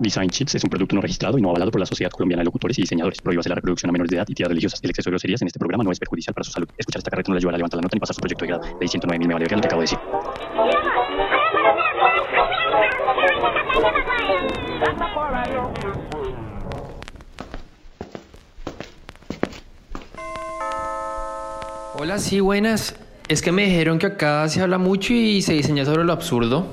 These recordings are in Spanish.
Design Chips es un producto no registrado y no avalado por la Sociedad Colombiana de Locutores y Diseñadores. Prohíbase la reproducción a menores de edad y tiras religiosas. El exceso de groserías en este programa no es perjudicial para su salud. Escuchar esta carreta no le ayudará a levantar la nota ni pasar su proyecto de grado. Ley 109 mil me vale lo que acabo de decir. Hola, sí, buenas. Es que me dijeron que acá se habla mucho y se diseña sobre lo absurdo.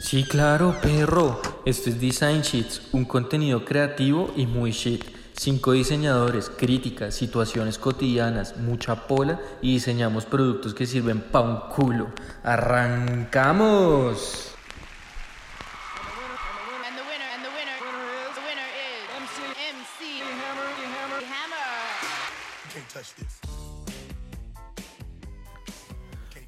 Sí, claro, perro. Esto es Design Sheets, un contenido creativo y muy shit. Cinco diseñadores, críticas, situaciones cotidianas, mucha pola y diseñamos productos que sirven pa' un culo. ¡Arrancamos!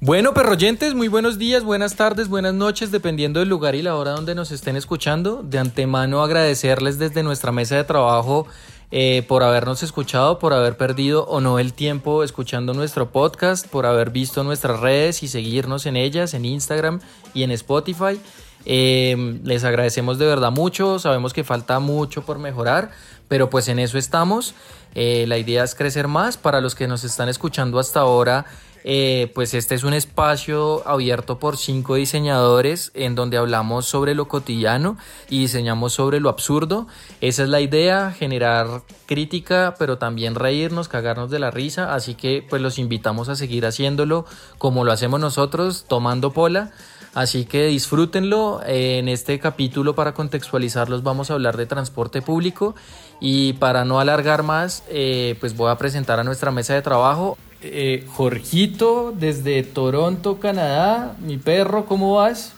Bueno, perroyentes, muy buenos días, buenas tardes, buenas noches, dependiendo del lugar y la hora donde nos estén escuchando. De antemano agradecerles desde nuestra mesa de trabajo eh, por habernos escuchado, por haber perdido o no el tiempo escuchando nuestro podcast, por haber visto nuestras redes y seguirnos en ellas, en Instagram y en Spotify. Eh, les agradecemos de verdad mucho, sabemos que falta mucho por mejorar, pero pues en eso estamos. Eh, la idea es crecer más. Para los que nos están escuchando hasta ahora, eh, pues este es un espacio abierto por cinco diseñadores en donde hablamos sobre lo cotidiano y diseñamos sobre lo absurdo. Esa es la idea, generar crítica, pero también reírnos, cagarnos de la risa. Así que pues los invitamos a seguir haciéndolo como lo hacemos nosotros, tomando pola. Así que disfrútenlo. En este capítulo, para contextualizarlos, vamos a hablar de transporte público. Y para no alargar más, eh, pues voy a presentar a nuestra mesa de trabajo. Eh, Jorgito, desde Toronto, Canadá. Mi perro, ¿cómo vas?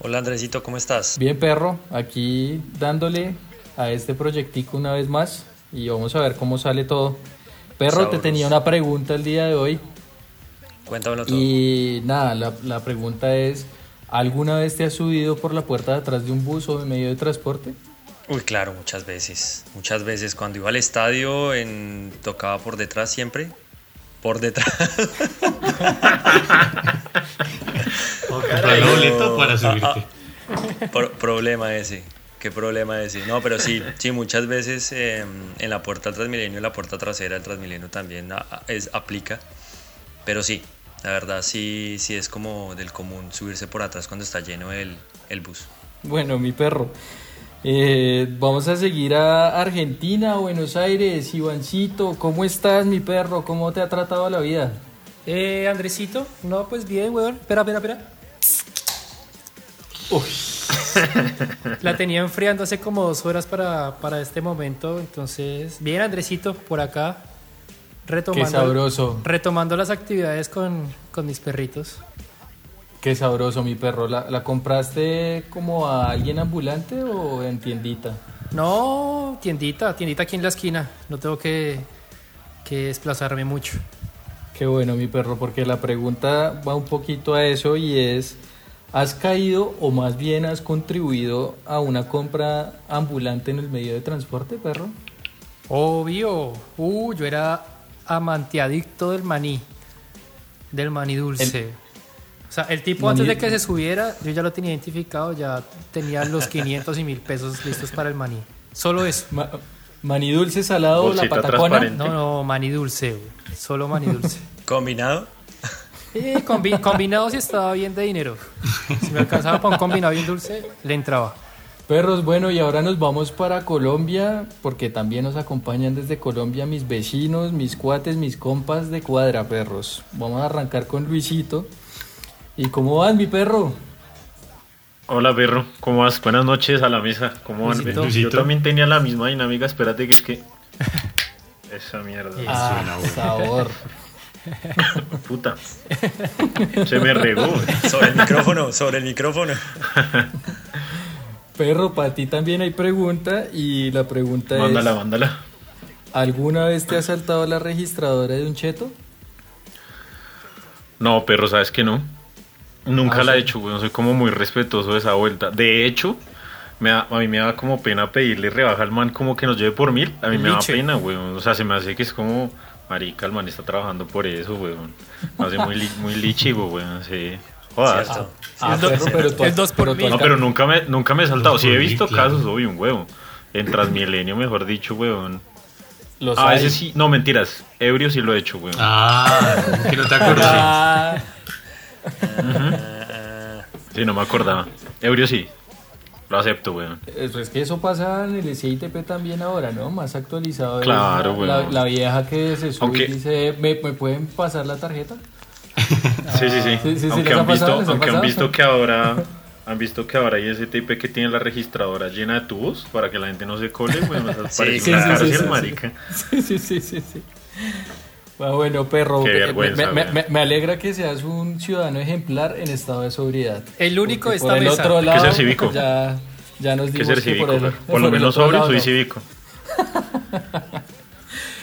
Hola Andresito, ¿cómo estás? Bien, perro. Aquí dándole a este proyectico una vez más. Y vamos a ver cómo sale todo. Perro, te tenía una pregunta el día de hoy. Cuéntamelo todo. Y nada, la, la pregunta es, ¿alguna vez te has subido por la puerta de atrás de un bus o de medio de transporte? Uy, claro, muchas veces. Muchas veces cuando iba al estadio en... tocaba por detrás siempre. Por detrás. Boleto para subirte. Pro- problema ese. Qué problema ese. No, pero sí, sí, muchas veces eh, en la puerta del Transmilenio, en la puerta trasera del Transmilenio también a- a- es, aplica. Pero sí, la verdad sí, sí es como del común subirse por atrás cuando está lleno el, el bus. Bueno, mi perro. Eh, vamos a seguir a Argentina, Buenos Aires, Ivancito, ¿cómo estás, mi perro? ¿Cómo te ha tratado la vida? Eh, Andresito, no, pues bien, weón. Espera, espera, espera. La tenía enfriando hace como dos horas para, para este momento. Entonces, bien, Andresito, por acá. Retomando, Qué sabroso. Retomando las actividades con, con mis perritos. Qué sabroso, mi perro. ¿La, la compraste como a alguien ambulante o en tiendita? No, tiendita, tiendita aquí en la esquina. No tengo que, que desplazarme mucho. Qué bueno, mi perro, porque la pregunta va un poquito a eso y es, ¿has caído o más bien has contribuido a una compra ambulante en el medio de transporte, perro? Obvio. Uh, yo era amante adicto del maní. Del maní dulce. Sea, el tipo antes de que se subiera, yo ya lo tenía identificado, ya tenía los 500 y mil pesos listos para el maní. Solo eso. Ma- maní dulce salado, Bolsita la patacona. No, no, maní dulce, güey. Solo maní dulce. ¿Combinado? Eh, combi- combinado si estaba bien de dinero. Si me alcanzaba para un combinado bien dulce, le entraba. Perros, bueno, y ahora nos vamos para Colombia, porque también nos acompañan desde Colombia mis vecinos, mis cuates, mis compas de cuadra, perros. Vamos a arrancar con Luisito. ¿Y cómo vas, mi perro? Hola perro, ¿cómo vas? Buenas noches a la mesa. ¿Cómo van? Luisito. Yo también tenía la misma dinámica, espérate que es que... Esa mierda. Ah, sabor. Puta. Se me regó. Sobre el micrófono, sobre el micrófono. Perro, para ti también hay pregunta y la pregunta Mándala, es, mándala. ¿alguna vez te has saltado la registradora de un cheto? No, perro, ¿sabes que no? Nunca Ah, la he sí. hecho, weón. Soy como muy respetuoso de esa vuelta. De hecho, me da- a mí me da como pena pedirle rebaja al man como que nos lleve por mil. A mí me da pena, weón. O sea, se me hace que es como... Marica, el man está trabajando por eso, weón. Me hace muy, li- muy lichivo, weón, sí. Jodas. Cierto. Ah, el do- perro, pero tú- el dos por pero mil. No, pero nunca me, nunca me he saltado. Sí he visto claro. casos, obvio, un huevo. En Transmilenio, mejor dicho, weón. Los A hay. veces sí, no, mentiras. Ebrio sí lo he hecho, weón. Ah, que no te acuerdas. Sí, no me acordaba. Ebrio sí. Lo acepto, weón. Eso es que eso pasa en el SITP también ahora, ¿no? Más actualizado. Claro, la, la, weón. la vieja que se sube Aunque- y dice, ¿Me, ¿me pueden pasar la tarjeta? Sí, sí, sí. sí, sí, aunque ¿les ha han visto, aunque han visto que ahora han visto que ahora hay ese TIP que tiene la registradora llena de tubos para que la gente no se cole, bueno, Sí, parece sí, una sí, cárcel, sí, sí, marica. Sí, sí, sí, sí, sí. Bueno, perro, Qué me- vergüenza, me, me- weón. me- me alegra que seas un ciudadano ejemplar en estado de sobriedad. El único esta por el mesa. otro Hay que lado, ser cívico. Ya, ya nos Hay que dimos ser que cívico, por, el, por lo menos sobrio lado soy cívico.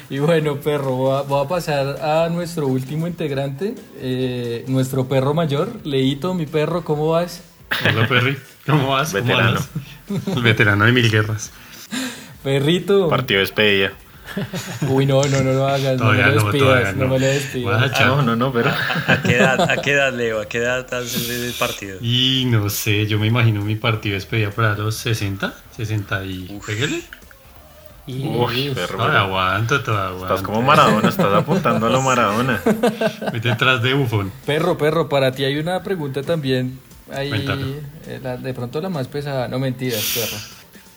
Y bueno, perro, voy a, voy a pasar a nuestro último integrante, eh, nuestro perro mayor, Leito, mi perro, ¿cómo vas? Hola, Perry. ¿Cómo vas? ¿Cómo Veterano. El veterano de mil guerras. Perrito. Partido de despedida. Uy, no, no, no lo hagas, Todavía no me lo no, despidas, todavía no. no. me lo despidas. Ah, no, no, no, pero ¿A qué edad, a qué edad Leo? ¿A qué edad haces el partido? Y no sé, yo me imagino mi partido despedida para los 60, 60 y... Pégale. Y- Uy, perro, aguanto, todavía aguanto. estás como Maradona, estás apuntando a lo Maradona. Vete detrás de Buffon. Perro, perro, para ti hay una pregunta también. Ahí, eh, la- de pronto la más pesada, no mentiras, perro.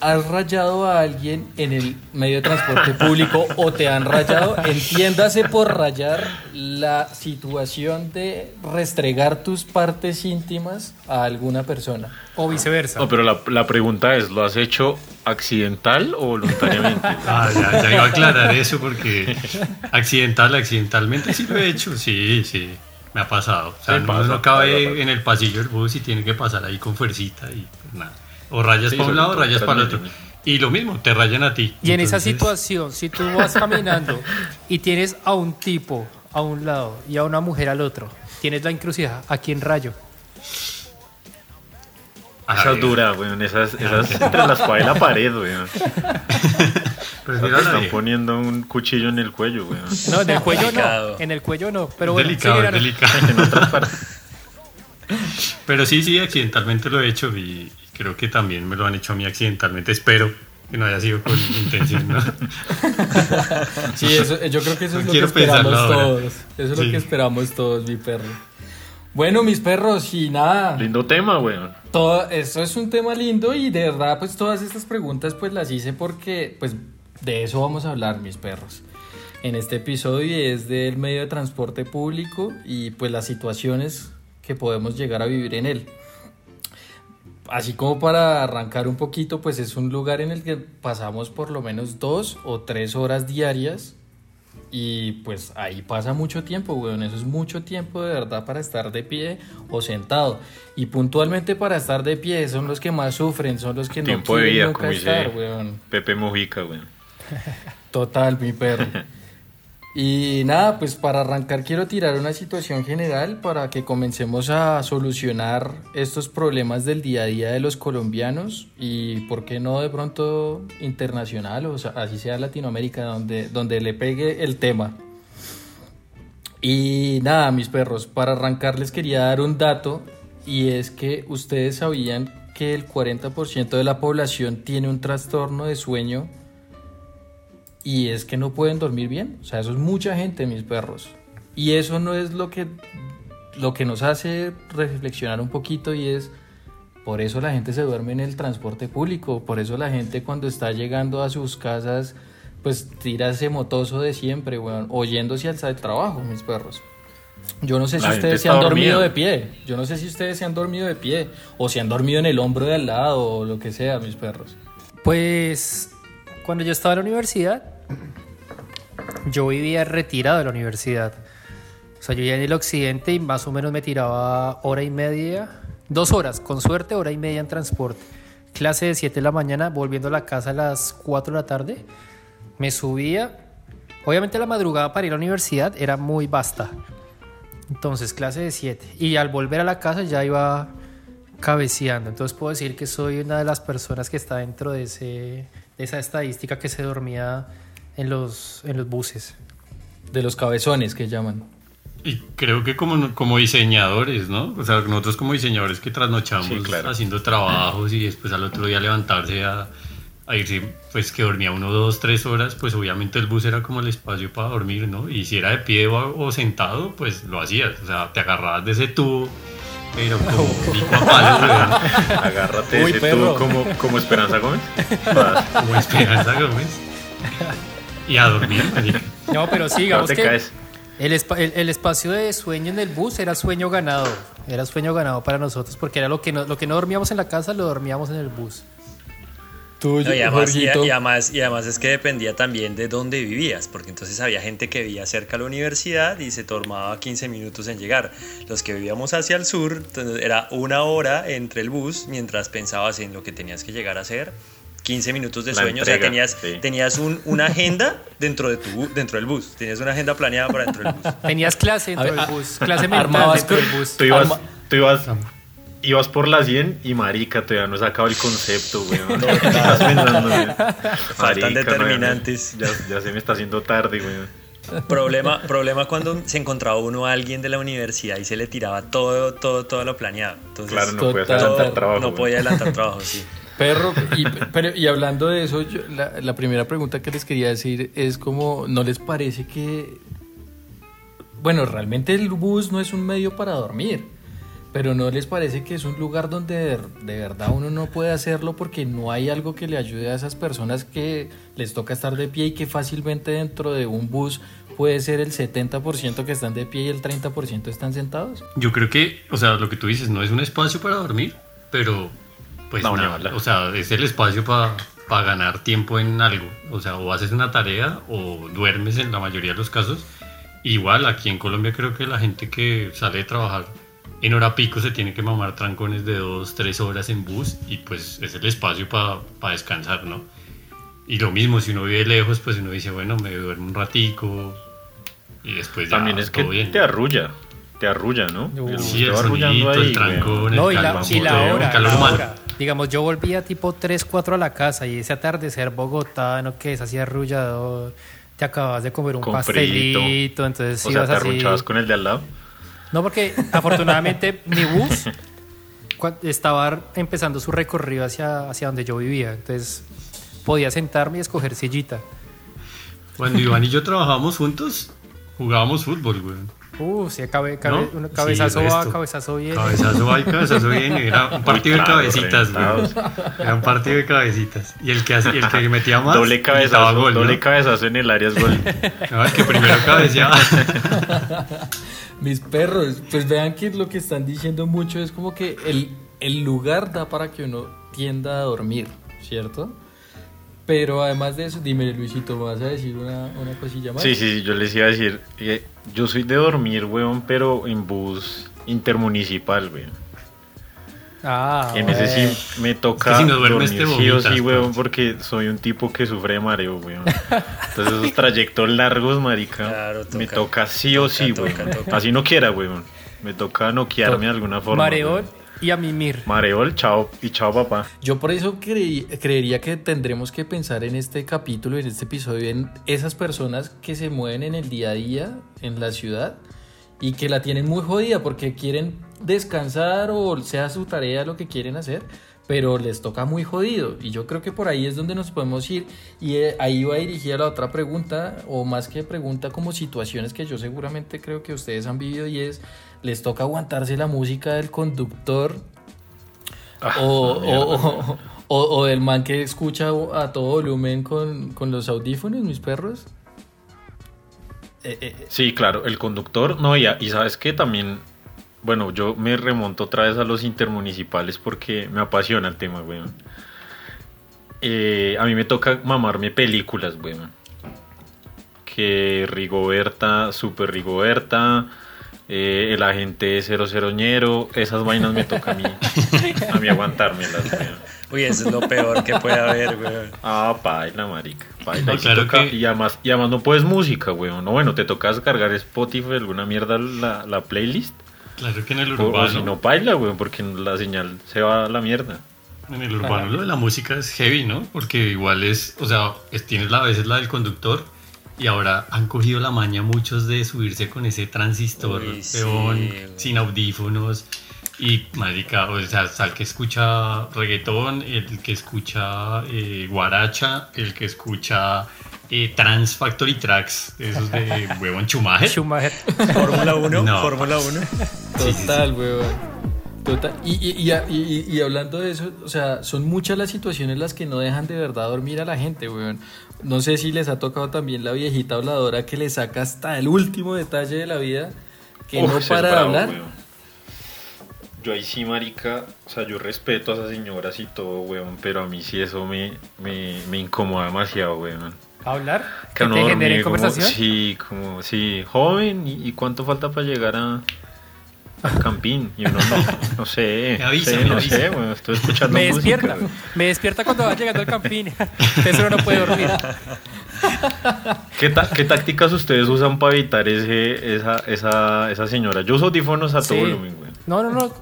¿Has rayado a alguien en el medio de transporte público o te han rayado? Entiéndase por rayar la situación de restregar tus partes íntimas a alguna persona. O viceversa. No, pero la, la pregunta es, ¿lo has hecho accidental o voluntariamente? Ah, ya, ya iba a aclarar eso porque accidental, accidentalmente sí lo he hecho, sí, sí, me ha pasado. O sea, Sí, no, pasa, no cabe pasa. en el pasillo del bus y tiene que pasar ahí con fuercita y pues nada. O rayas Sí, para un lado o rayas para el otro. Y lo mismo, te rayan a ti. Y en esa situación, si tú vas caminando y tienes a un tipo a un lado y a una mujer al otro, tienes la encrucijada, ¿a quién rayo? a Esa es dura, weón. Esas, esas entre la espada y la pared, weón. prefiero están poniendo un cuchillo en el cuello, weón. No, en el cuello no. Delicado. En el cuello no. Pero bueno, delicado, delicado. En otras partes. Pero sí, sí, accidentalmente lo he hecho y creo que también me lo han hecho a mí accidentalmente. Espero que no haya sido con intención, ¿no? Sí, eso, yo creo que eso es lo que esperamos ahora. todos. Eso es lo que esperamos todos, mi perro. Bueno, mis perros, y nada. Lindo tema, weón. Todo, eso es un tema lindo y de verdad pues todas estas preguntas pues las hice porque pues de eso vamos a hablar mis perros en este episodio es del medio de transporte público y pues las situaciones que podemos llegar a vivir en él. Así como para arrancar un poquito pues es un lugar en el que pasamos por lo menos dos o tres horas diarias y pues ahí pasa mucho tiempo, weón. Eso es mucho tiempo de verdad para estar de pie o sentado. Y puntualmente para estar de pie son los que más sufren, son los que no Tiempo de quieren vida, nunca como estar, dice weón. Pepe Mojica, weón. Total, mi perro. Y nada, pues para arrancar quiero tirar una situación general para que comencemos a solucionar estos problemas del día a día de los colombianos y por qué no de pronto internacional o sea, así sea Latinoamérica donde, donde le pegue el tema. Y nada, mis perros, para arrancar les quería dar un dato y es que ustedes sabían que el 40% de la población tiene un trastorno de sueño y es que no pueden dormir bien. O sea, eso es mucha gente, mis perros. Y eso no es lo que, lo que nos hace reflexionar un poquito y es, por eso la gente se duerme en el transporte público, por eso la gente cuando está llegando a sus casas, pues tira ese motoso de siempre, weón, oyéndose al del trabajo, mis perros. Yo no sé si La ustedes se han dormido dormida. de pie. Yo no sé si ustedes se han dormido de pie o si han dormido en el hombro de al lado o lo que sea, mis perros. Pues cuando yo estaba en la universidad, yo vivía retirado de la universidad. O sea, yo vivía en el occidente y más o menos me tiraba hora y media, dos horas, con suerte, hora y media en transporte. Clase de 7 de la mañana, volviendo a la casa a las 4 de la tarde. Me subía. Obviamente la madrugada para ir a la universidad era muy vasta. Entonces, clase de 7. Y al volver a la casa ya iba cabeceando. Entonces puedo decir que soy una de las personas que está dentro de, ese, de esa estadística que se dormía en los, en los buses. de los cabezones que llaman. Y creo que como, como diseñadores, ¿no? O sea, nosotros como diseñadores que trasnochamos Sí, claro. haciendo trabajos y después al otro día levantarse a, a irse, pues que dormía uno, dos, tres horas, pues obviamente el bus era como el espacio para dormir, ¿no? Y si era de pie o, o sentado, pues lo hacías. O sea, te agarrabas de ese tubo, pero como pico a palo. Agárrate Uy, ese perro. tú como, como Esperanza Gómez. Como Esperanza Gómez. Y a dormir. No, pero sí, No digamos te que caes. el, el- el espacio de sueño en el bus era sueño ganado. Era sueño ganado para nosotros porque era lo que no, lo que no dormíamos en la casa, lo dormíamos en el bus. Tú, No, y, además, y, y además, y además es que dependía también de dónde vivías, porque entonces había gente que vivía cerca a la universidad y se tomaba 15 minutos en llegar. Los que vivíamos hacia el sur, entonces era una hora entre el bus mientras pensabas en lo que tenías que llegar a hacer. 15 minutos de La sueño, o sea, tenías, sí. tenías un- una agenda dentro, de tu, dentro del bus, tenías una agenda planeada para dentro del bus. Tenías clase dentro ver, del a- bus, clase mental armabas dentro del bus. Tú ibas, Arma- tú ibas, ibas por la 100 y marica, todavía no he sacado el concepto, weón. Estás pensando, weón. Faltan Marica, determinantes. Ya, ya se me está haciendo tarde, weón. Problema, problema cuando se encontraba uno a alguien de la universidad y se le tiraba todo, todo, todo lo planeado. Entonces, Claro, no Total. adelantar trabajo. no podía adelantar trabajo, sí. Perro, y, pero, y hablando de eso, yo- la, primera pregunta que les quería decir es como, ¿no les parece que... Bueno, realmente el bus no es un medio para dormir, pero ¿no les parece que es un lugar donde de, de verdad uno no puede hacerlo porque no hay algo que le ayude a esas personas que les toca estar de pie y que fácilmente dentro de un bus puede ser el 70% que están de pie y el 30% están sentados? Yo creo que, o sea, lo que tú dices, no es un espacio para dormir, pero pues No, nada, o sea, es el espacio para ganar tiempo en algo. O sea, o haces una tarea o duermes en la mayoría de los casos. Igual aquí en Colombia creo que la gente que sale de trabajar en hora pico se tiene que mamar trancones de dos, tres horas en bus y pues es el espacio para descansar, ¿no? Y lo mismo, si uno vive lejos, pues uno dice, bueno, me duermo un ratico y después ya También es que todo bien. te arrulla. Te arrulla, ¿no? El Sí, el arrullando sonidito, el ahí, trancón, weón. el No, y la, calor, y la el hora, calor la humano. Digamos, yo volvía tipo 3, 4 a la casa y ese atardecer bogotano que es así arrullador. Te acabas de comer un Con pastelito, frito. entonces O sea, ibas te así. con el de al lado. No, porque afortunadamente mi bus estaba empezando su recorrido hacia, hacia donde yo vivía. Entonces podía sentarme y escoger sillita. Cuando Iván y yo trabajábamos juntos, jugábamos fútbol, güey. Uh, sí, cabe, cabe- ¿No? un Sí, cabezazo va, cabezazo bien. Cabezazo va y cabezazo viene. Era un partido claro, de cabecitas. Era un partido de cabecitas. Y el que, el que metía más. doble cabezazo, gol, ¿no? doble cabezazo en el área es gol. No, el que primero cabeceaba. Mis perros, pues vean que lo que están diciendo mucho es como que el, el lugar da para que uno tienda a dormir, ¿cierto? Pero además de eso, dime Luisito, ¿me vas a decir una, una cosilla más? Sí, sí, sí, yo les iba a decir, eh, yo soy de dormir, weón, pero en bus intermunicipal, weón. Ah, En ese sí me toca Es que si no duermes, dormir te sí o sí, weón, porque soy un tipo que sufre de mareo, weón. Entonces esos trayectos largos, marica, Claro, me toca. sí o Toca, sí, toca, weón. toca. Así no quiera, weón. Me toca noquearme de alguna forma. Mareol weón. Y a mimir. Mareol, chao y chao, papá. Yo por eso creí- creería que tendremos que pensar en este capítulo, en este episodio, en esas personas que se mueven en el día a día en la ciudad y que la tienen muy jodida porque quieren descansar o sea su tarea lo que quieren hacer, pero les toca muy jodido. Y yo creo que por ahí es donde nos podemos ir y eh, ahí va dirigida la otra pregunta, o más que pregunta, como situaciones que yo seguramente creo que ustedes han vivido y es, les toca aguantarse la música del conductor Ah, o, o, o- o- del man que escucha a todo volumen con, con los audífonos, mis perros. Eh, eh, eh, Sí, claro, el conductor, no, y, sabes que también, bueno, yo me remonto otra vez a los intermunicipales porque me apasiona el tema, weón. Eh, a mí me toca mamarme películas, weón. Que Rigoberta, Super Rigoberta, eh, el agente 00 ñero, esas vainas me toca a mí, a mí aguantármelas, weón. Uy, eso es lo peor que puede haber, güey. Ah, paila, marica. Paila. No, Y, claro toca- que- y además, y además no puedes música, weón. No, bueno, te tocas cargar Spotify, alguna mierda, la, la playlist. Claro que en el O, o urbano. si no, paila, weón, porque la señal se va a la mierda. En el urbano lo de la música es heavy, ¿no? Porque igual es, o sea, es- tienes la, a veces la del conductor Y ahora han cogido la maña muchos de subirse con ese transistor, Uy, sí, peón, sin audífonos. Y, marica, o sea, está el que escucha reggaetón, el que escucha eh, guaracha, el que escucha eh, Trans Factory Tracks, esos de huevón chumaje. Schumacher. Fórmula 1, No. Fórmula 1. Total, weón. Total. Y, y, y, y- y hablando de eso, o sea, son muchas las situaciones las que no dejan de verdad dormir a la gente, weón. No sé si les ha tocado también la viejita habladora que le saca hasta el último detalle de la vida, que Uf, no para de bravo, hablar. weón. Yo ahí sí, marica, o sea, yo respeto a esas señoras y todo, weón, pero a mí sí eso me, me, me incomoda demasiado, weón. ¿Hablar? Que ¿Que uno te genere dormir como- conversación? sí, como, sí, joven, ¿y, y cuánto falta para llegar a, campín? Y uno no, no sé, Me avisa, me no avisa. sé, weón, estoy escuchando Me música, despierta. Me despierta cuando va llegando al campín. Entonces uno no puede dormir. ¿Qué, qué tácticas ustedes usan para evitar ese, esa, esa, esa señora? Yo uso audífonos a todo Sí. volumen, weón. No, no, no.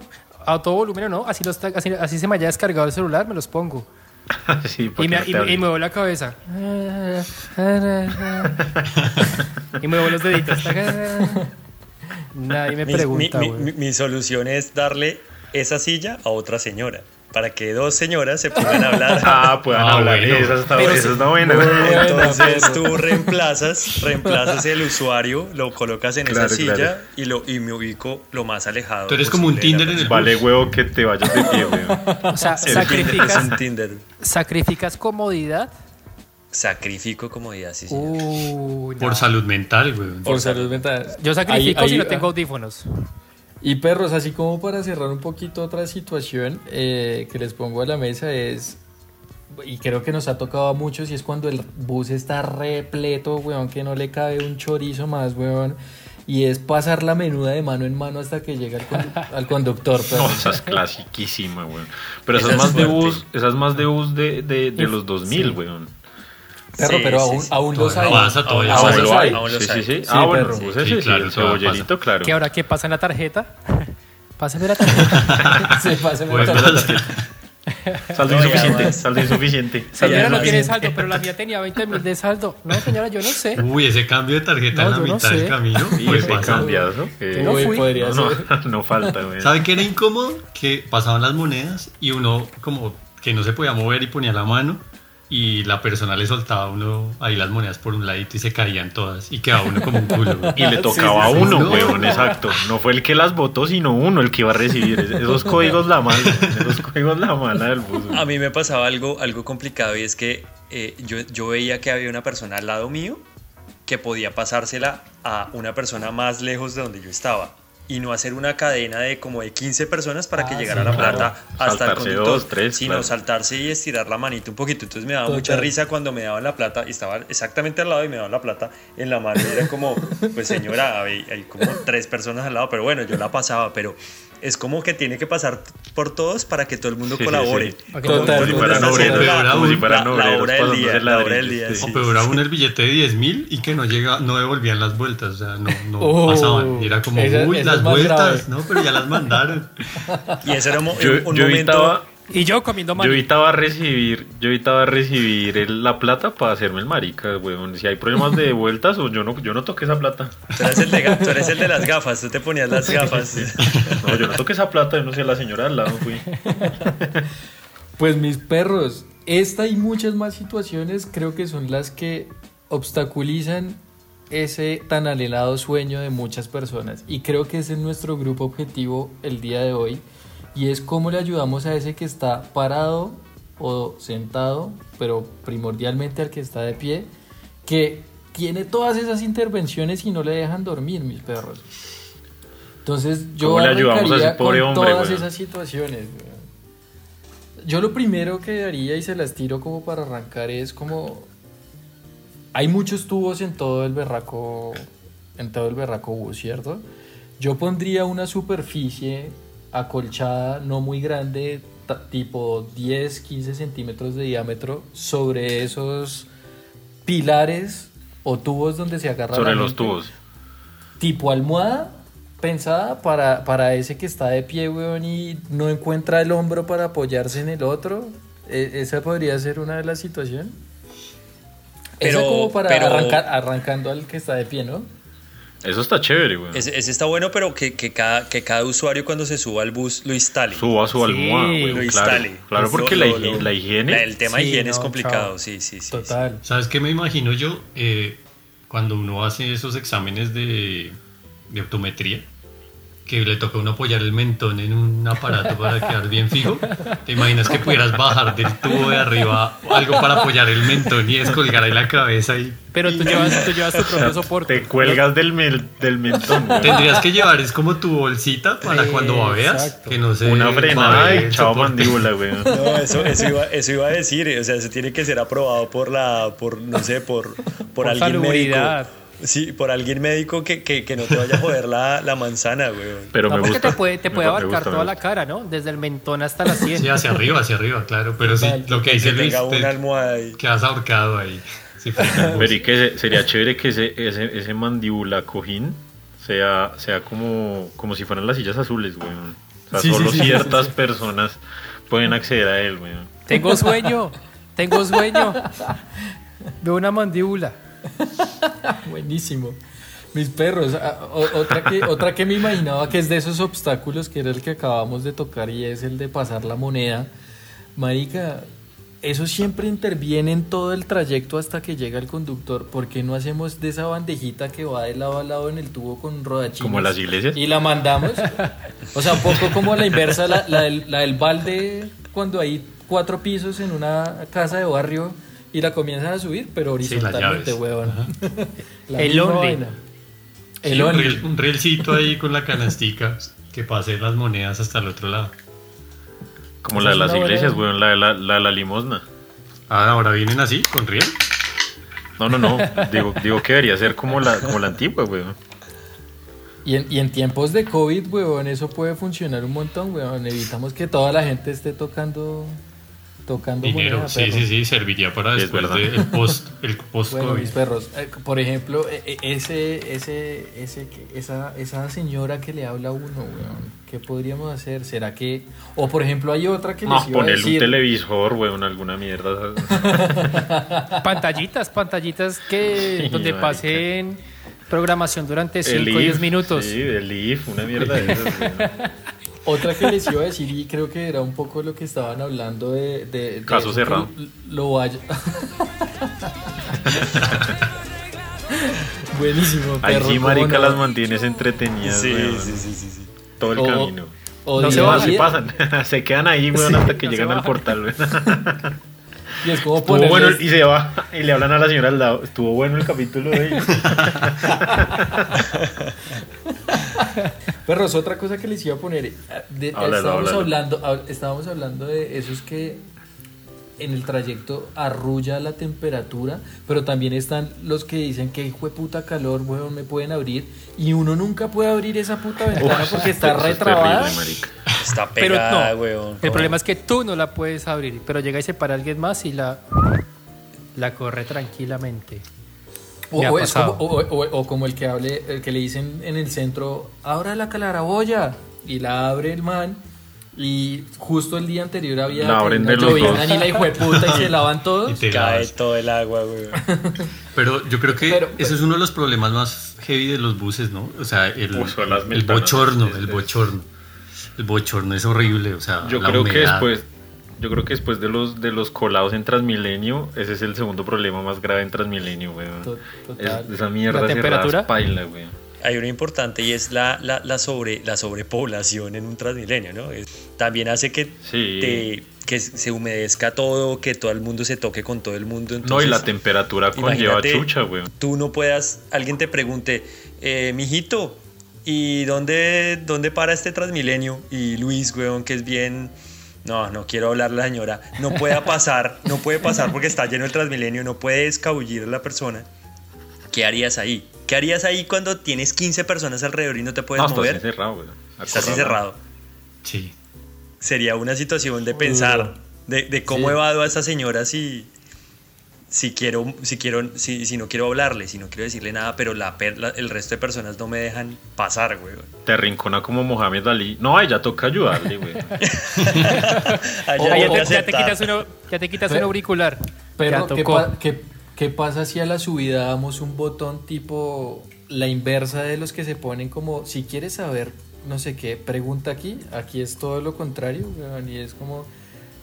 A todo volumen o no. Así, los, así, así se me haya descargado el celular, me los pongo. sí, Y me, no y, me- y hable. muevo la cabeza. y muevo los deditos. Nadie me Mi, pregunta, mi- mi- mi solución es darle esa silla a otra señora. Para que dos señoras se a hablar. Ah, puedan Ah, hablar, bueno. esa está, esa sí. está buena. Entonces tú reemplazas, reemplazas el usuario, lo colocas en Claro, esa silla claro. y lo y me ubico lo más alejado. Tú eres como un Tinder en el Vale, huevo, que te vayas de pie, weón. O sea. Es sacrificas, un Tinder. sacrificas comodidad. Sacrifico comodidad, sí, señor. Uy, no. Por salud mental, güey. Por salud mental. Yo sacrifico Ahí- si ahí- no tengo audífonos. Y perros, así como para cerrar un poquito otra situación eh, que les pongo a la mesa es, y creo que nos ha tocado a muchos, y es cuando el bus está repleto, weón, que no le cabe un chorizo más, weón, y es pasar la menuda de mano en mano hasta que llega al, condu- al conductor, perro. No, esa es clasiquísima, weón. Pero esa, Esa es es más de bus, esa es más de bus de, de, de los 2000, weón. Perro, Sí, pero sí, aún, sí. aún los hay. Todavía pasa, todavía Aún los lo hay. hay. Aún los Sí, sí, hay. sí. Sí, Ah, bueno, perro. pues Sí, ese sí, claro, el cebollerito, claro. Que ahora, ¿qué pasa en la tarjeta? Pásame la tarjeta. Se pasa Pues, la tarjeta. Saldo No, insuficiente, saldo insuficiente. Señora, no tiene saldo, pero la mía tenía 20 mil de saldo. No, señora, yo no sé. Uy, ese cambio de tarjeta No, en la yo no mitad sé. del camino. Y puede ese que- Yo no fui. podría no, ser. no, no falta, weón. ¿Sabe qué era incómodo? Que pasaban las monedas y uno como que no se podía mover y ponía la mano y la persona le soltaba a uno ahí las monedas por un ladito y se caían todas y quedaba uno como un culo. Y le tocaba a sí, sí. uno, No. weón, exacto. No fue el que las votó, sino uno el que iba a recibir. Esos códigos la mala, esos códigos la mala del bus. weón. A mí me pasaba algo, algo complicado y es que eh, yo, yo veía que había una persona al lado mío que podía pasársela a una persona más lejos de donde yo estaba y no hacer una cadena de como de 15 personas para que Ah, llegara sí, la claro. plata hasta el Saltarse conductor, dos, tres, sino claro. saltarse y estirar la manita un poquito. Entonces me daba Total. mucha risa cuando me daban la plata y estaba exactamente al lado y me daban la plata en la mano. Y era como, pues señora, hay, hay como tres personas al lado, pero bueno, yo la pasaba, pero es como que tiene que pasar por todos para que todo el mundo colabore. Total, la- del día, la del día. O peor aún el billete de 10 mil y que no llega, no devolvían las vueltas, o sea, no, no Oh, pasaban. Y era como, esa- uy, esa las vueltas, grave. no, pero ya las mandaron. Y ese era Yo, un yo momento... evitaba, Y yo comiendo yo maní. evitaba recibir, yo evitaba recibir el- la plata para hacerme el marica, weón. Si hay problemas de vueltas, o yo no, yo no toqué esa plata. Tú eres, el de, tú eres el de las gafas, tú te ponías las gafas. No, yo no toqué esa plata, yo no sé, la señora al lado fui. Pues mis perros, esta y muchas más situaciones creo que son las que obstaculizan ese tan anhelado sueño de muchas personas. Y creo que ese es nuestro grupo objetivo el día de hoy. Y es cómo le ayudamos a ese que está parado o sentado, pero primordialmente al que está de pie, que tiene todas esas intervenciones y no le dejan dormir, mis perros. Entonces yo ¿Cómo le ayudamos a ese pobre con hombre, todas esas situaciones. Yo lo primero que haría y se las tiro como para arrancar es como hay muchos tubos en todo el berraco en todo el berraco bus, ¿cierto? Yo pondría una superficie acolchada no muy grande, tipo 10, 15 centímetros de diámetro sobre esos pilares o tubos donde se agarra Sobre la los gente tubos. tipo almohada pensada para, para ese que está de pie, weón, y no encuentra el hombro para apoyarse en el otro. E- esa podría ser una de las situaciones. Esa Pero- como para pero- arrancar, arrancando al que está de pie, ¿no? Eso está chévere, weón. Ese, ese está bueno, pero que, que cada, que cada usuario cuando se suba al bus lo instale. Suba su Sí, almohada, lo weón. Claro, instale. claro Eso porque lo- la, lo- higiene, la higiene. la- el tema Sí, higiene es complicado, chao. sí, sí, sí. sí. Total. ¿Sabes qué me imagino yo? Eh, cuando uno hace esos exámenes de, de optometría, que le toca a uno apoyar el mentón en un aparato para quedar bien fijo, ¿te imaginas que pudieras bajar del tubo de arriba algo para apoyar el mentón y descolgar ahí la cabeza y Pero tú llevas, tú llevas tu propio soporte. Te cuelgas del, mel- del mentón, tendrías que llevar es como tu bolsita para cuando babeas, Exacto. que no se Una frenada y chao soporte. mandíbula, weón. No, eso, eso, iba, eso iba a decir, o sea, eso tiene que ser aprobado por la, por, no sé, por, por, Por alguien médico. Sí, por alguien médico que, que, que no te vaya a joder la, la manzana, güey. Pero No, me porque gusta. te puede, te puede me abarcar gusta, toda la cara, ¿no? Desde el mentón hasta la sien. Sí, hacia arriba, hacia arriba, claro, pero sí, lo que Que dice Luis, tenga una almohada ahí. quedas ahorcado ahí. Sí, bus. Pero y que se- sería chévere que ese, ese, ese mandíbula cojín sea, sea como, como si fueran las sillas azules, weón. O sea, Sí, sí, solo sí, sí, ciertas personas pueden acceder a él, weón. Tengo sueño, tengo sueño. Veo una mandíbula. Buenísimo. Mis perros, ah, otra que, otra que me imaginaba que es de esos obstáculos que era el que acabamos de tocar y es el de pasar la moneda. Marica, eso siempre interviene en todo el trayecto hasta que llega el conductor. ¿Por qué no hacemos de esa bandejita que va de lado a lado en el tubo con rodachines? Como las iglesias. Y la mandamos. O sea, un poco como la inversa, la, la del, la del balde cuando hay cuatro pisos en una casa de barrio y la comienzan a subir, pero Sí, horizontalmente, llaves. huevón. La El only. vaina. Sí, El un, riel- un rielcito ahí con la canastica que pase las monedas hasta el otro lado. Como la de las iglesias, weón, la de la, la, de la limosna. Ah, ahora vienen así, con riel. No, no, no. Digo, digo que debería ser como la, como la antigua, weón. Y en, y en tiempos de COVID, huevón, eso puede funcionar un montón, huevón. Evitamos que toda la gente esté tocando tocando Dinero, moneda, sí, sí, sí, serviría para Es después del post, el post Bueno, COVID. mis perros, eh, por ejemplo, eh, eh, ese, ese, ese, esa, esa señora que le habla a uno, weón, ¿qué podríamos hacer? ¿Será que, o por ejemplo, hay otra que les No, iba a un televisor, weón, alguna mierda. Pantallitas, pantallitas que Sí, donde marica. pasen programación durante El 5 o 10 if, minutos. Sí, el if, una mierda de esas. Otra que les iba a decir y creo que era un poco lo que estaban hablando de, de, de Caso cerrado. Lo, lo vaya. Buenísimo, Ahí perro. sí, ¿cómo marica, no? las mantienes entretenidas, Sí, sí, sí, sí, sí. Todo el O- camino. o No se Sí día, pasan, se quedan ahí, weón, hasta que no se llegan al portal, weón. Y es como Estuvo bueno y se va y le hablan a la señora al lado. Estuvo bueno el capítulo de hoy. Perros, otra cosa que les iba a poner. eh, de- Háblalo, estábamos, háblalo. hablando, hab- estábamos hablando de esos que en el trayecto arrulla la temperatura, pero también están los que dicen que hijo de puta calor, weón, me pueden abrir. Y uno nunca puede abrir esa puta ventana porque está es retrabada. terrible, marica. Está Pero pegada, no, weón. el problema es que tú no la puedes abrir, pero llega y se para alguien más y la, la corre tranquilamente. O, o es como, o, o- o como el que hable, el que le dicen en el centro, abra la calaraboya. Y la abre el man. Y justo el día anterior había La abren de los dos. y la hijo de puta y se lavan Y todos. te Cae lavas. todo el agua, weón. Pero yo creo que Pero- ese es uno de los problemas más heavy de los buses, ¿no? O sea, el, las el bochorno, el bochorno. El bochorno es horrible, o sea, Yo la creo que humedad. después, yo creo que después de los de los colados en Transmilenio, ese es el segundo problema más grave en Transmilenio, weón. Es- esa mierda ¿La temperatura? paila, weón. Hay uno importante y es la, la, la, sobre, la sobrepoblación en un transmilenio, ¿no? Es- también hace que, Sí. te- que se humedezca todo, que todo el mundo se toque con todo el mundo. No, y entonces- la temperatura conlleva chucha, weón. Tú no puedas, alguien te pregunte, eh, mijito, ¿y dónde, dónde para este Transmilenio? Y Luis, weón, que es bien... No, no quiero hablarle a la señora. No puede pasar, no puede pasar porque está lleno el Transmilenio, no puede escabullir a la persona. ¿Qué harías ahí? ¿Qué harías ahí cuando tienes 15 personas alrededor y no te puedes No, estás mover? encerrado. Estás encerrado. Sí. Sería una situación de pensar de, de cómo Sí. evado a esta señora si, si quiero, si quiero, si, si no quiero hablarle, si no quiero decirle nada, pero la, la- el resto de personas no me dejan pasar, güey. Te arrincona como Mohamed Ali. No, a ella toca ayudarle, Ah, ya, te, ya te quitas uno, ya te quitas Pero- un auricular. Pero, ¿qué, pa- qué- ¿qué pasa si a la subida damos un botón tipo la inversa de los que se ponen como, si quieres saber no sé qué, pregunta aquí, aquí es todo lo contrario, weón, y es como,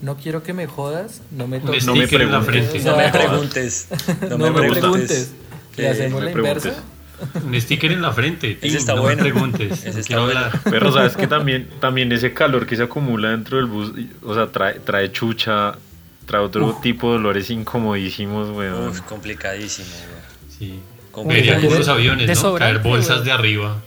no quiero que me jodas, no me toques. No me sticker en la frente. No me preguntes. No, me preguntes. preguntes. ¿Le hacemos me la preguntes. inversa? Un sticker en la frente. Tim, está no bueno. me preguntes. Ese está bueno. Pero sabes que también, también ese calor que se acumula dentro del bus, o sea, trae, trae chucha, trae otro tipo de dolores incomodísimos, weón. Uf, complicadísimo, güey. Sí. Los aviones, ¿no? Caer bolsas de arriba.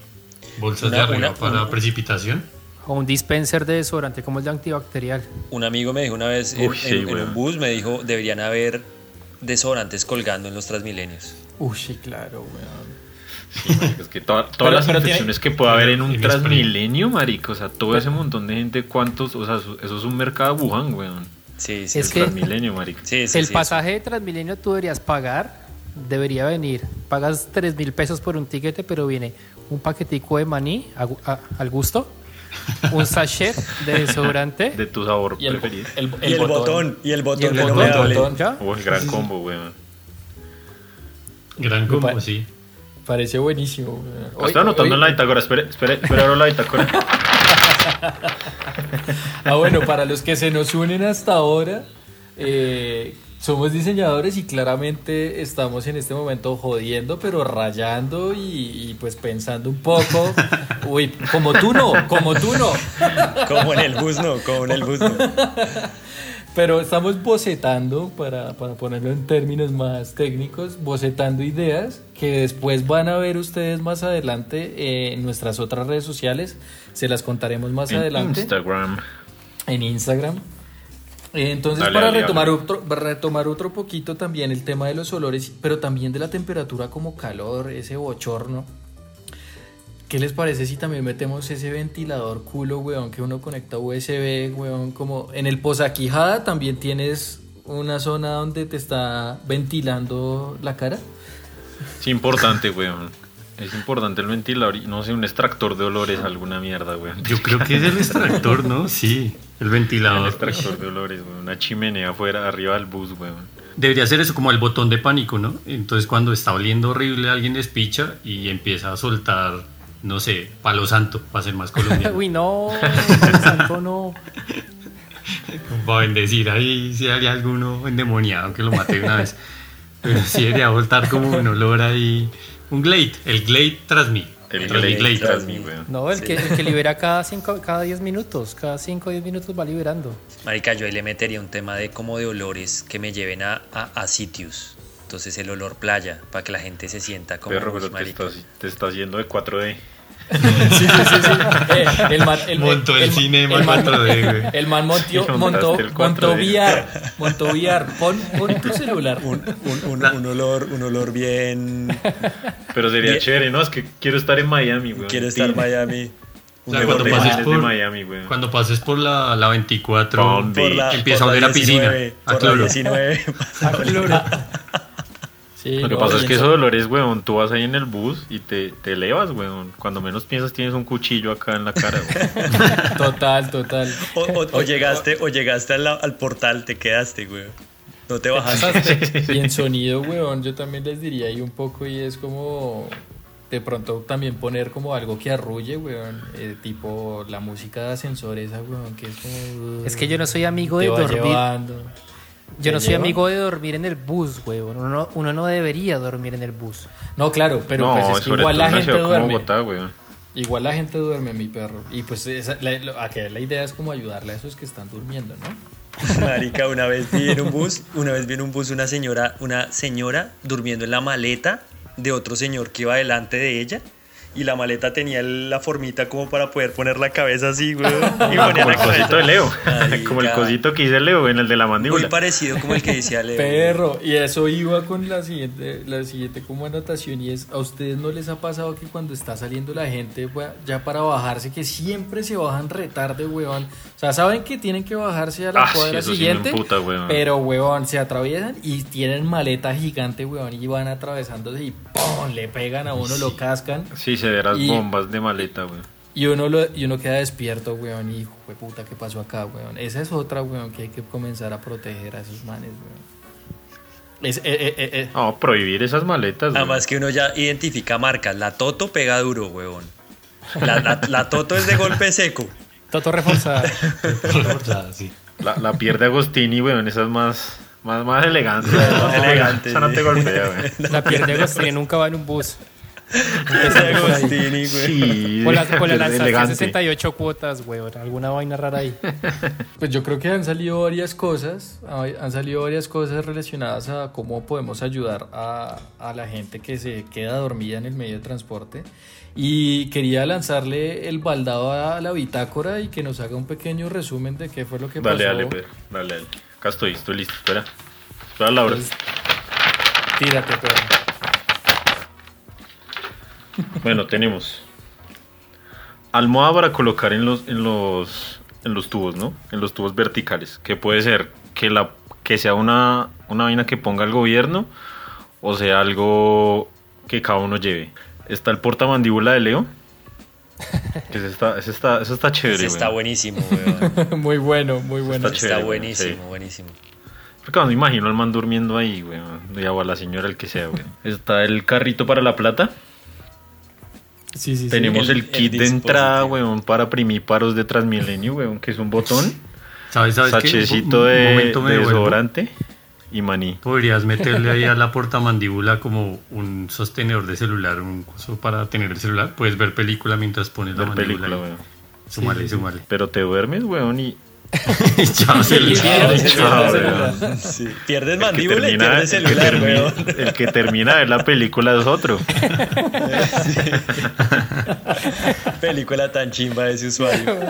Bolsas Una- de arriba una- para una- precipitación. O un dispenser de desodorante como el de antibacterial. Un amigo me dijo una vez en, sí, en- en weón. un bus, me dijo, deberían haber desodorantes colgando en los Transmilenios. Uy, sí, claro, weón. Sí, marico, es que toda- todas Pero- las tiene- infecciones que puede haber en un transmilenio, marico, o sea, todo ese montón de gente, ¿cuántos? O sea, eso, es un mercado Wuhan, weón. Sí, sí. Es el que- transmilenio, marico. sí, sí, el sí, pasaje de Transmilenio tú deberías pagar, debería venir. Pagas 3 mil pesos por un tiquete, pero viene un paquetico de maní a gu- a- al gusto, un sachet de desodorante. De tu sabor Y el, preferido. el, Y el, botón, y el botón y el botón, hable. botón, ¿ya? O el gran combo, weón. Gran combo, pa- sí. Parece buenísimo. Hoy- estoy anotando hoy- en la bitácora, espere, espere, espere, la bitácora. Ah, bueno, para los que se nos unen hasta ahora, eh, somos diseñadores y claramente estamos en este momento jodiendo, pero rayando y, y, pues pensando un poco. Uy, como tú no, como tú no. Como en el bus, no, como en el bus, no. Pero estamos bocetando, para, para ponerlo en términos más técnicos, bocetando ideas que después van a ver ustedes más adelante en nuestras otras redes sociales. Se las contaremos más En adelante. Instagram. en Instagram. Eh, Entonces, Dale, para dale, retomar, dale. Otro, para retomar otro poquito también el tema de los olores, pero también de la temperatura como calor, ese bochorno. ¿Qué les parece si también metemos ese ventilador culo, weón, que uno conecta USB, weón, como en el posaquijada también tienes una zona donde te está ventilando la cara? Es importante, weón. Es importante el ventilador y no sé, un extractor de olores, alguna mierda, weón. Yo creo que es el extractor, ¿no? Sí, el Un ventilador. extractor de olores, weón. Una chimenea afuera, arriba del bus, weón. Debería ser eso como el botón de pánico, ¿no? Entonces cuando está oliendo horrible alguien despicha y empieza a soltar, no sé, palo santo, para ser más colombiano. Uy, no, santo no. Para bendecir ahí si hay alguno endemoniado que lo mate de una vez. Pero sí debería voltar como un olor ahí. Un Glade, el Glade Transmi. El Transmi Glade Glade. tras mí, weón. No, el, que, el que libera cada, cinco, cada 10 minutos. Cada 5 o 10 minutos va liberando. Marica, yo ahí le metería un tema de como de olores que me lleven a, a, a sitios. Entonces el olor playa, para que la gente se sienta como Perro, "Uy, pero te marica". estás, te estás haciendo de 4D. Sí, sí, sí, sí. Eh, el man, el, Montó el man- cinema el man- 4D, güey. El man montió- montó, el montó 4D. VR. Montó VR. Pon, pon tu celular. Un, un- un- un olor, un olor bien. Pero sería Bien. chévere, ¿no? Es que quiero estar en Miami, weón. Quiero estar en. Miami. O sea, cuando pases por, Miami, güey. cuando pases por la, la 24, Palm por la- empieza por a oler la a piscina, 19, a por la cloro. 19. Sí, Lo que no, pasa es que eso- esos dolores, weón, tú vas ahí en el bus y te, te elevas, weón. Cuando menos piensas tienes un cuchillo acá en la cara, weón. Total, total. O, o- o llegaste, o llegaste al, al portal, te quedaste, güey. No te bajaste. Y en sonido, weón, yo también les diría ahí un poco y es como de pronto también poner como algo que arrulle, weón, eh, tipo la música de ascensor esa, weón, que es como... Es que yo no soy amigo de dormir. llevando. Yo no ¿Te soy lleva? amigo de dormir en el bus, güey. Uno no, uno no debería dormir en el bus. No, claro, pero no, pues es que igual la gente duerme. Bogotá. Igual la gente duerme, mi perro. Y pues esa, la, la idea es como ayudarle a esos que están durmiendo, ¿no? Marica, una vez vi en un bus, una vez vi en un bus una señora, una señora durmiendo en la maleta de otro señor que iba delante de ella. Y la maleta tenía la formita como para poder poner la cabeza así, güey. Y ponía Como la el cosito de Leo. Marica. como el cosito que hice Leo en el de la Muy mandíbula. parecido como el que decía Leo. Perro, y eso iba con la siguiente, la siguiente como anotación y es, ¿a ustedes no les ha pasado que cuando está saliendo la gente wea, ya para bajarse, que siempre se bajan retarde, weón? O sea, saben que tienen que bajarse a la Ah, cuadra sí siguiente, weón. pero, weón, se atraviesan y tienen maleta gigante, weón, y van atravesándose y ¡pum! le pegan a uno, lo cascan Sí, se verás Y- bombas de maleta, weón. y uno, lo, y uno queda despierto, weón, y hijo de puta, ¿qué pasó acá, weón? Esa es otra, weón, que hay que comenzar a proteger a esos manes, weón. Es, eh, eh, eh, eh. No, prohibir esas maletas. güey. Además que uno ya identifica marcas. La Toto pega duro, huevón. La, la- la Toto es de golpe seco. Toto reforzada. sí. La, la pierde Agostini, weón, esa es más, más, más elegante. Más elegante, Esa no te golpea, weón. La pierde Agostini nunca va en un bus. Es de Agostini, güey. Sí, O la, o la lanzaste elegante. 68 cuotas, weón. Alguna vaina rara ahí. Pues yo creo que han salido varias cosas, han salido varias cosas relacionadas a cómo podemos ayudar a, a la gente que se queda dormida en el medio de transporte. Y quería lanzarle el baldado a la bitácora y que nos haga un pequeño resumen de qué fue lo que Dale, pasó. dale, Pedro. Dale, dale. Acá estoy, estoy listo. Espera. Espera, Laura. Entonces, tírate, Pedro. Bueno, tenemos almohada para colocar en los, en los, en los tubos, ¿no? En los tubos verticales. Que puede ser que la, que sea una, una vaina que ponga el gobierno o sea algo que cada uno lleve. Está el portamandíbula de Leo. Que ese está, ese está, ese está chévere. Ese está buenísimo, weón. muy bueno, muy bueno. Está Está chévere, buenísimo, sí. buenísimo. Porque no me imagino al man durmiendo ahí, weón. Y O a la señora, el que sea, weón. Está el carrito para la plata. Sí, sí, sí. Tenemos el- el, el kit de entrada, weón, para primiparos de Transmilenio, weón, que es un botón, ¿Sabes, sabes qué? sachecito de, momento me de devuelvo. desodorante y maní. Podrías meterle ahí a la portamandíbula como un sostenedor de celular, un coso para tener el celular. Puedes ver película mientras pones la mandíbula. película, ahí. weón. Pero te duermes, weón, y Chao, celular. Chao. Sí. Pierdes El mandíbula y termina- pierdes el que celular, termina- weón. El que termina de ver la película es otro. Película tan chimba de ese usuario.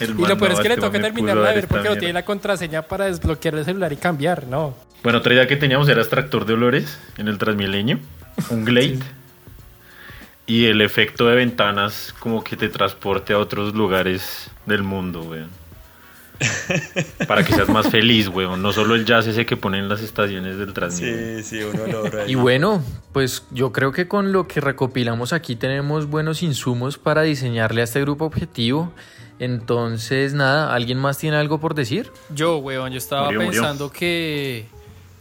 El Y lo peor es que le este toca terminarla de ver porque no tiene la contraseña para desbloquear el celular y cambiar, no. Bueno, otra idea que teníamos era extractor de olores en el Transmilenio, un Glade. Y el efecto de ventanas como que te transporte a otros lugares del mundo, weón. Para que seas más feliz, weón. No solo el jazz ese que ponen en las estaciones del Transmilenio. Sí, sí, uno logra. Y bueno, pues yo creo que con lo que recopilamos aquí tenemos buenos insumos para diseñarle a este grupo objetivo. Entonces, nada, ¿alguien más tiene algo por decir? Yo, weón, yo estaba Murió, murió. pensando que,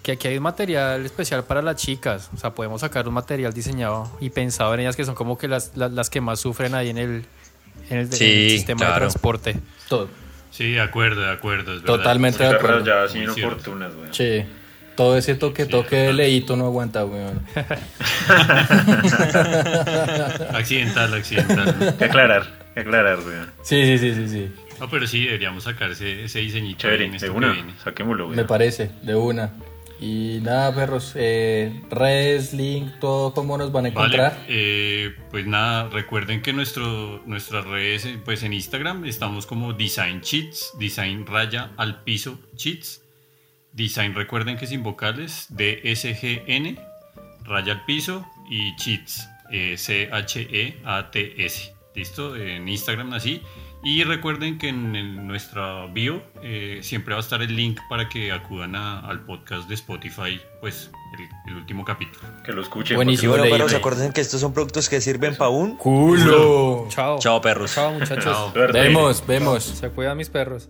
que aquí hay un material especial para las chicas. O sea, podemos sacar un material diseñado y pensado en ellas que son como que las, las, las que más sufren ahí en el, en el, en el Sí, sistema de transporte. Todo. Sí, de acuerdo, de acuerdo. Es verdad. Totalmente de acuerdo. Muy cierto. inoportunas, weón. Sí. Todo ese toque, toque de leíto no aguanta, weón. Accidental, accidental. Que aclarar, que aclarar, weón. Sí, sí, sí, sí, sí. No, pero sí, deberíamos sacar ese, ese diseñito Chévere, de una, saquémoslo, weón. Me parece, de una. Y nada, perros, eh, redes, link, todo, ¿cómo nos van a Vale, encontrar? eh, pues nada, recuerden que nuestro, nuestras redes, eh, pues en Instagram estamos como Design Cheats, Design Raya al Piso Cheats. Design, recuerden que sin vocales, D-S-G-N, Raya al Piso y Cheats, eh, C-H-E-A-T-S. ¿Listo? En Instagram así. Y recuerden que en, en nuestra bio eh, siempre va a estar el link para que acudan a- al podcast de Spotify, pues el, el último capítulo. Que lo escuchen. Y Buenísimo, bueno, pero leí. acuérdense que estos son productos que sirven para un. ¡Culo! Chao. Chao, perros. Chao, muchachos. Chao. Vemos, vemos. Se cuidan mis perros.